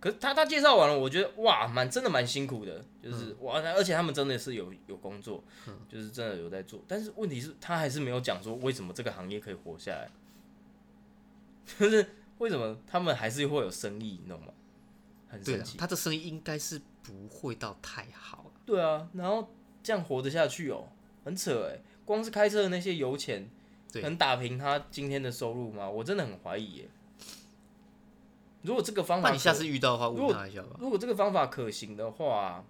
[SPEAKER 1] 可是他他介绍完了，我觉得哇，蛮真的蛮辛苦的，就是、哇，而且他们真的是有有工作，就是真的有在做。但是问题是，他还是没有讲说为什么这个行业可以活下来，就是为什么他们还是会有生意，你懂吗？很神奇。
[SPEAKER 2] 他的生意应该是不会到太好了。
[SPEAKER 1] 对啊，然后这样活得下去哦，很扯哎。光是开车的那些油钱，能打平他今天的收入吗？我真的很怀疑耶。如果这个方法可，
[SPEAKER 2] 那你下次遇到的话，问他一下吧。
[SPEAKER 1] 如果这个方法可行的话，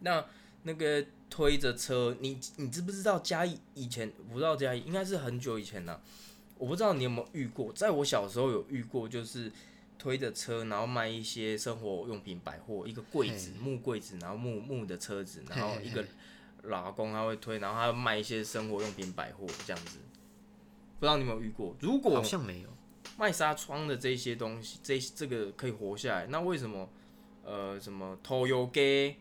[SPEAKER 1] 那那个推着车，你你知不知道嘉义以前不知道嘉义应该是很久以前了、我不知道你有没有遇过，在我小时候有遇过，就是推着车，然后卖一些生活用品百货，一个柜子木柜子，然后木木的车子，然后一个老公他会推，然后他会卖一些生活用品百货这样子。不知道你有没有遇过？如果
[SPEAKER 2] 好像没有。
[SPEAKER 1] 卖纱窗的这些东西，这这个可以活下来，那为什么呃什么偷油给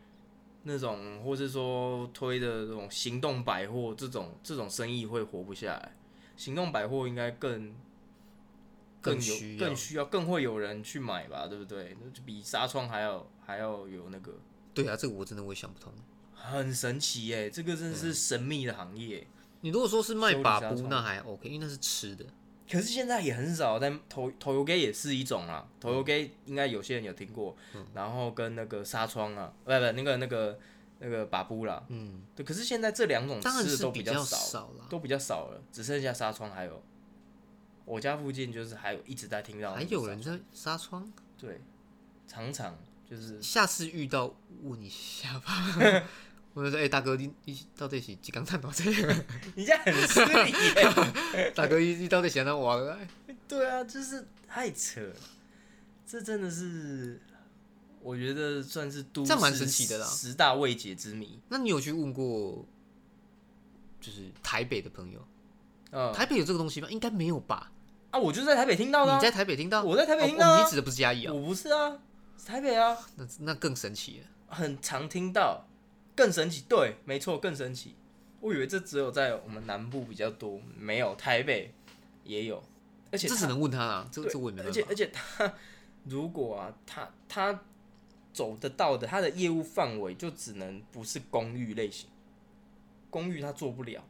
[SPEAKER 1] 那种，或是说推的这种行动百货这种这种生意会活不下来？行动百货应该更有
[SPEAKER 2] 更需要
[SPEAKER 1] 更需要更会有人去买吧，对不对？那就比纱窗还要还要有那个
[SPEAKER 2] 对啊，这个我真的我也想不通。
[SPEAKER 1] 很神奇耶，这个真的是神秘的行业。
[SPEAKER 2] 你如果说是卖把布，那还 OK，因为那是吃的。
[SPEAKER 1] 可是现在也很少，但头头油给也是一种啦。头油给应该有些人有听过，然后跟那个纱窗啊，不不，那个那个那个把布啦，
[SPEAKER 2] 嗯，
[SPEAKER 1] 对。可是现在这两种吃的都
[SPEAKER 2] 是比较
[SPEAKER 1] 较少，
[SPEAKER 2] 了。
[SPEAKER 1] 都比较少了，只剩下纱窗还有。我家附近就是还有一直在听到，
[SPEAKER 2] 还有人在纱窗，
[SPEAKER 1] 对，常常就是
[SPEAKER 2] 下次遇到问一下吧。我就说，哎、大哥，你你到底是几缸碳多这个？
[SPEAKER 1] 你这样很失礼耶。
[SPEAKER 2] 大哥，你你到底想让我来？
[SPEAKER 1] 对啊，就是太扯了，这真的是我觉得算是都
[SPEAKER 2] 这样蛮神奇的啦
[SPEAKER 1] 十大未解之谜。
[SPEAKER 2] 那你有去问过，就是台北的朋友，
[SPEAKER 1] 嗯，
[SPEAKER 2] 台北有这个东西吗？应该没有吧？
[SPEAKER 1] 啊，我就是在台北听到的、啊。
[SPEAKER 2] 你在台北听到？
[SPEAKER 1] 我在台北
[SPEAKER 2] 哦
[SPEAKER 1] 听到啊
[SPEAKER 2] 哦你指的不是嘉义啊？
[SPEAKER 1] 我不是啊，是台北啊，
[SPEAKER 2] 那那更神奇了。
[SPEAKER 1] 很常听到，更神奇。对，没错，更神奇。我以为这只有在我们南部比较多，没有，台北也有，而且它
[SPEAKER 2] 这只能问他啊，这个这我也没办法。
[SPEAKER 1] 而且而且他 如果啊，他他走得到的，他的业务范围就只能不是公寓类型，公寓他做不了。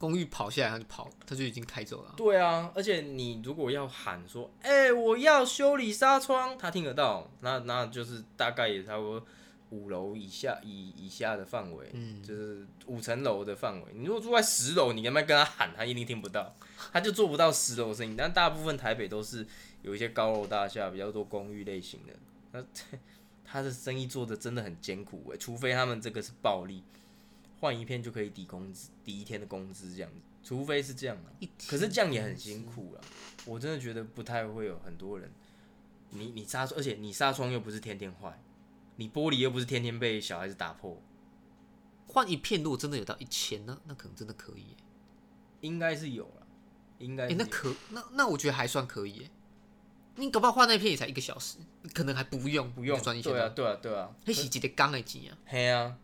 [SPEAKER 2] 公寓跑下来他就跑，他就已经开走了。
[SPEAKER 1] 对啊，而且你如果要喊说，哎、我要修理纱窗，他听得到，那那就是大概也差不多五楼以下以以下的范围，
[SPEAKER 2] 嗯
[SPEAKER 1] 就是五层楼的范围。你如果住在十楼，你干嘛跟他喊，他一定听不到，他就做不到十楼的声音。但大部分台北都是有一些高楼大厦，比较多公寓类型的，那他的生意做的真的很艰苦哎，除非他们这个是暴利，换一片就可以抵工资，抵一天的工资这样子，除非是这样啊。可是这样也很辛苦了，我真的觉得不太会有很多人，你你纱窗，而且你纱窗又不是天天坏，你玻璃又不是天天被小孩子打破，
[SPEAKER 2] 换一片，如果真的有到一千，呢那可能真的可以耶。
[SPEAKER 1] 应该是有了，应该
[SPEAKER 2] 那可那那我觉得还算可以耶。你搞不好换那片也才一个小时，可能还不用
[SPEAKER 1] 不用
[SPEAKER 2] 就赚一千
[SPEAKER 1] 对啊，对啊，对啊，
[SPEAKER 2] 那是一个缸的钱啊。
[SPEAKER 1] 嘿啊，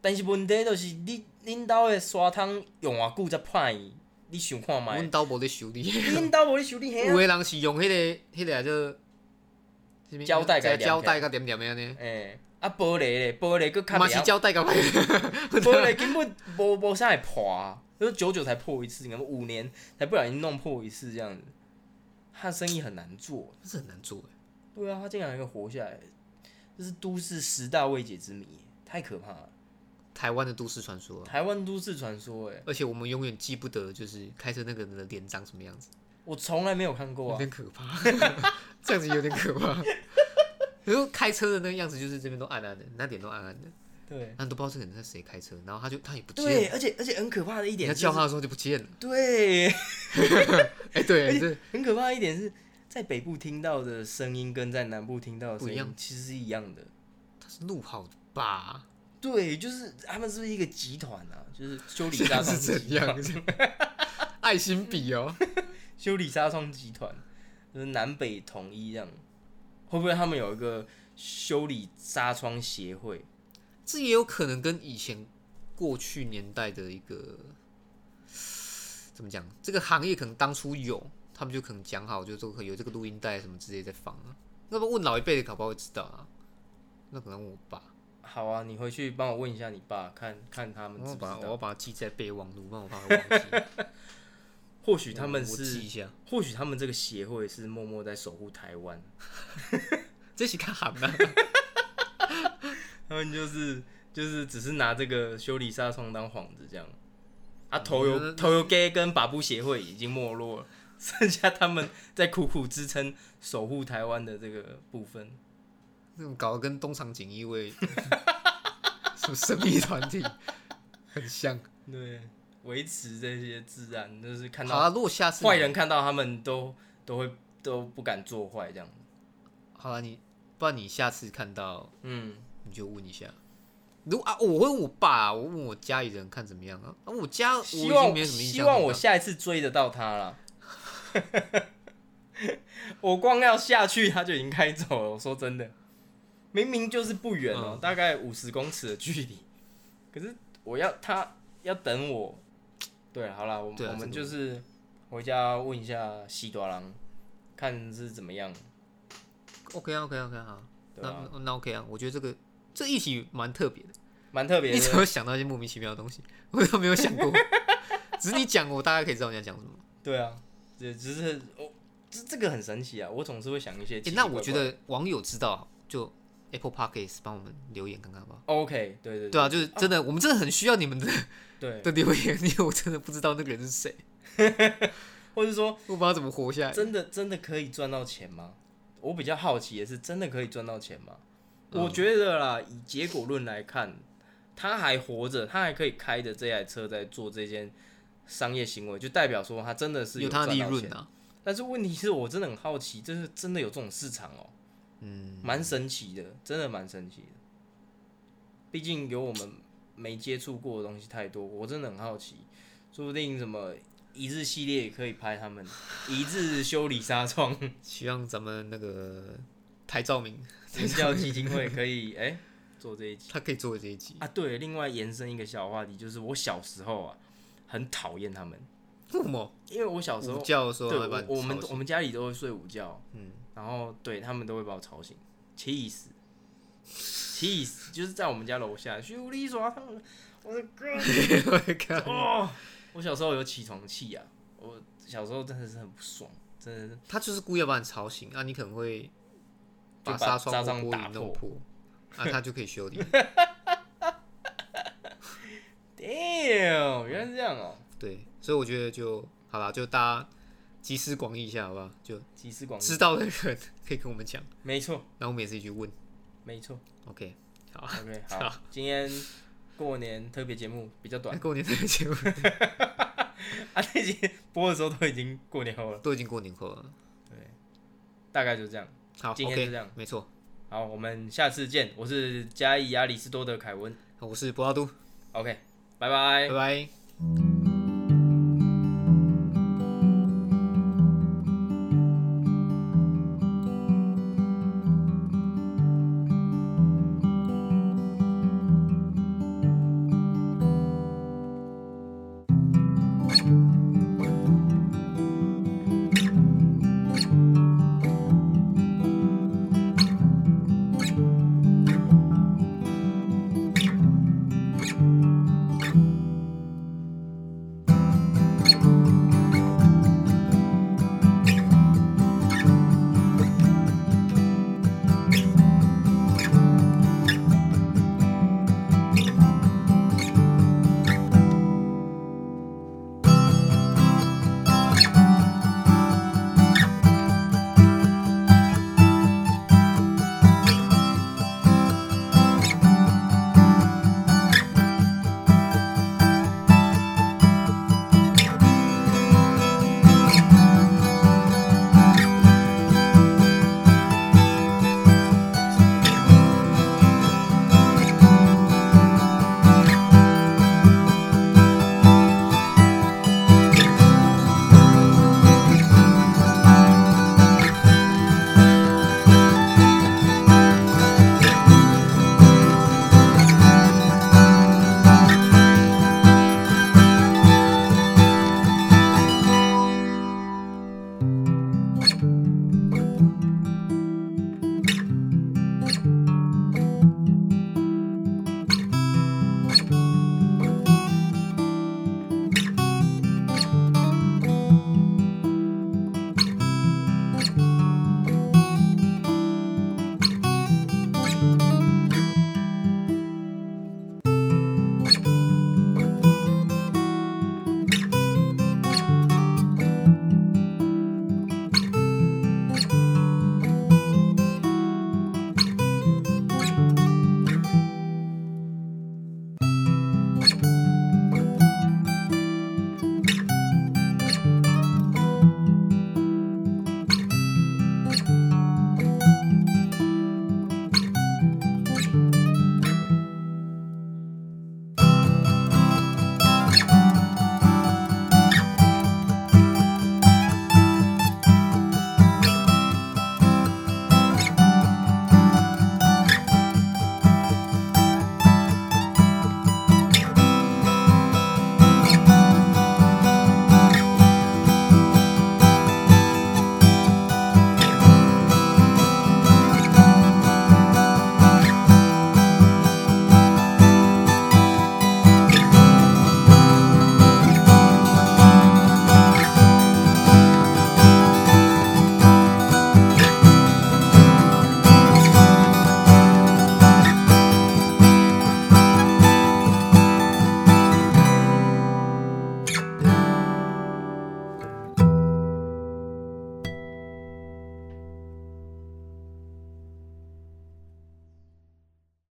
[SPEAKER 1] 但是问题就是你恁兜的刷汤用偌久才歹去，你想看
[SPEAKER 2] 阮
[SPEAKER 1] 觅？
[SPEAKER 2] 兜无咧修理，
[SPEAKER 1] 恁兜无咧修理嘿
[SPEAKER 2] 有
[SPEAKER 1] 啊？
[SPEAKER 2] 的人是用迄、个迄、个叫
[SPEAKER 1] 胶带
[SPEAKER 2] 胶带甲点点的安尼，
[SPEAKER 1] 诶，啊玻璃咧，玻璃佫较
[SPEAKER 2] 嘛是
[SPEAKER 1] 袂
[SPEAKER 2] 胶带甲歹，
[SPEAKER 1] 玻璃根本无无啥会破啊，就是久久才破一次，你看五年才不小心弄破一次这样子，他的生意很难做。
[SPEAKER 2] 这很难做哎。
[SPEAKER 1] 对啊，他竟然还可以活下来，这是都市十大未解之谜，太可怕了。
[SPEAKER 2] 台湾的都市传说啊，
[SPEAKER 1] 台湾都市传说，哎，
[SPEAKER 2] 而且我们永远记不得，就是开车那个人的脸长什么样子，
[SPEAKER 1] 我从来没有看过
[SPEAKER 2] 有
[SPEAKER 1] 啊。
[SPEAKER 2] 点可怕，这样子有点可怕。然后开车的那个样子，就是这边都暗暗的，那脸都暗暗的，
[SPEAKER 1] 对
[SPEAKER 2] 但都不知道这个人在谁开车，然后他就他也不见
[SPEAKER 1] 对，
[SPEAKER 2] 了，
[SPEAKER 1] 而且而且很可怕的一
[SPEAKER 2] 你
[SPEAKER 1] 点是，
[SPEAKER 2] 要叫他的时候就不见了。
[SPEAKER 1] 对，
[SPEAKER 2] 哎、对，这
[SPEAKER 1] 很可怕的一点是在北部听到的声音跟在南部听到的声
[SPEAKER 2] 不一样
[SPEAKER 1] 音其实是一样的。
[SPEAKER 2] 他是录好的吧？
[SPEAKER 1] 对，就是他们是不是一个集团啊？就是修理
[SPEAKER 2] 这
[SPEAKER 1] 纱窗
[SPEAKER 2] 是
[SPEAKER 1] 集团
[SPEAKER 2] 怎样？爱心笔哦，
[SPEAKER 1] 修理纱窗集团，就是南北统一这样。会不会他们有一个修理纱窗协会？
[SPEAKER 2] 这也有可能跟以前过去年代的一个怎么讲，这个行业可能当初有，他们就可能讲好，就说有这个录音带什么之类在放啊。那么问老一辈的，搞不好会知道啊。那可能问我爸，
[SPEAKER 1] 好啊，你回去帮我问一下你爸，看看他们知不知
[SPEAKER 2] 我要把我要。把它记在备忘录，不然我怕会忘记。
[SPEAKER 1] 或许他们是
[SPEAKER 2] 一，下，
[SPEAKER 1] 或许他们这个协会是默默在守护台湾。
[SPEAKER 2] 这是看行啊。
[SPEAKER 1] 他们就是就是只是拿这个修理纱窗当幌子这样。啊，头油头油 gay 跟把布协会已经没落了，剩下他们在苦苦支撑守护台湾的这个部分。
[SPEAKER 2] 那种搞得跟东厂锦衣卫 什么神秘团体 很像。
[SPEAKER 1] 对，维持这些自然，就是看到
[SPEAKER 2] 好啊，如果下次
[SPEAKER 1] 坏人看到他们都都会都不敢做坏这样。
[SPEAKER 2] 好了，你不然你下次看到
[SPEAKER 1] 嗯，
[SPEAKER 2] 你就问一下。如啊，我会问我爸、啊，我问我家里人看怎么样啊。啊，我家我已经
[SPEAKER 1] 希望
[SPEAKER 2] 没有什么印象。
[SPEAKER 1] 希望我下一次追得到他了。我光要下去他就已经开走了。我说真的，明明就是不远哦、
[SPEAKER 2] 嗯
[SPEAKER 1] 大概五十公尺的距离，可是我要他要等我。对，好了，我我们
[SPEAKER 2] 啊这个
[SPEAKER 1] 就是回家问一下西多郎，看是怎么样
[SPEAKER 2] ，OK 啊，OK 啊，OK 啊，好，那那 OK 啊，我觉得这个这议题蛮特别的。
[SPEAKER 1] 蛮特别
[SPEAKER 2] 你怎
[SPEAKER 1] 的，
[SPEAKER 2] 么想到一些莫名其妙的东西？我都没有想过。只是你讲，我大概可以知道你在讲什么。
[SPEAKER 1] 对啊，这只是哦，这这个很神奇啊！我总是会想一些奇奇怪怪。
[SPEAKER 2] 那我觉得网友知道，就 Apple Podcast 帮我们留言看看好不好
[SPEAKER 1] ？OK，对对
[SPEAKER 2] 对啊，就是真的，我们真的很需要你们的
[SPEAKER 1] 对，
[SPEAKER 2] 的留言，因为我真的不知道那个人是谁，
[SPEAKER 1] 或者说
[SPEAKER 2] 我不知道怎么活下来。
[SPEAKER 1] 真的真的可以赚到钱吗？我比较好奇的是，真的可以赚到钱吗？
[SPEAKER 2] 嗯。
[SPEAKER 1] 我觉得啦，以结果论来看，他还活着，他还可以开着这台车在做这件商业行为，就代表说他真的是
[SPEAKER 2] 有他利
[SPEAKER 1] 赚到钱。
[SPEAKER 2] 润啊，
[SPEAKER 1] 但是问题是我真的很好奇，这是真的有这种市场哦、
[SPEAKER 2] 嗯，
[SPEAKER 1] 蛮神奇的，真的蛮神奇的。毕竟有我们没接触过的东西太多，我真的很好奇，说不定什么一日系列也可以拍他们一日修理纱窗，
[SPEAKER 2] 希望咱们那个台照明，
[SPEAKER 1] 人教基金会可以哎、做这一集
[SPEAKER 2] 他可以做这一集。
[SPEAKER 1] 啊。对，另外延伸一个小话题，就是我小时候啊很讨厌他们，
[SPEAKER 2] 为什么？
[SPEAKER 1] 因为我小时候
[SPEAKER 2] 午觉的时候
[SPEAKER 1] 对我我们我们家里都会睡午觉，
[SPEAKER 2] 嗯，
[SPEAKER 1] 然后对他们都会把我吵醒，气死，气死！就是在我们家楼下修理耍他们，我的哥，哦！我小时候有起床气啊，我小时候真的是很不爽，真的是
[SPEAKER 2] 他就是故意要把你吵醒啊，你可能会
[SPEAKER 1] 就把
[SPEAKER 2] 纱窗
[SPEAKER 1] 纱窗
[SPEAKER 2] 或玻
[SPEAKER 1] 打破
[SPEAKER 2] 璃弄破，啊，他就可以修理。
[SPEAKER 1] damn，原来是这样哦、
[SPEAKER 2] 对，所以我觉得就好啦，就大家集思广益一下，好不好？就
[SPEAKER 1] 集思广益，
[SPEAKER 2] 知道的人可以跟我们讲，
[SPEAKER 1] 没错
[SPEAKER 2] 那我们也自己去问。
[SPEAKER 1] 没错
[SPEAKER 2] OK，好
[SPEAKER 1] ，，OK，好，今天过年特别节目比较短
[SPEAKER 2] 过年特别节目
[SPEAKER 1] 啊，那集播的时候都已经过年后了，
[SPEAKER 2] 都已经过年后了。
[SPEAKER 1] 对大概就这样。
[SPEAKER 2] 好
[SPEAKER 1] 今天就这样
[SPEAKER 2] 没错。
[SPEAKER 1] 好，我们下次见，我是嘉义亚里士多德凯文
[SPEAKER 2] 我是博拉都
[SPEAKER 1] ，，OK，拜拜
[SPEAKER 2] 拜。拜。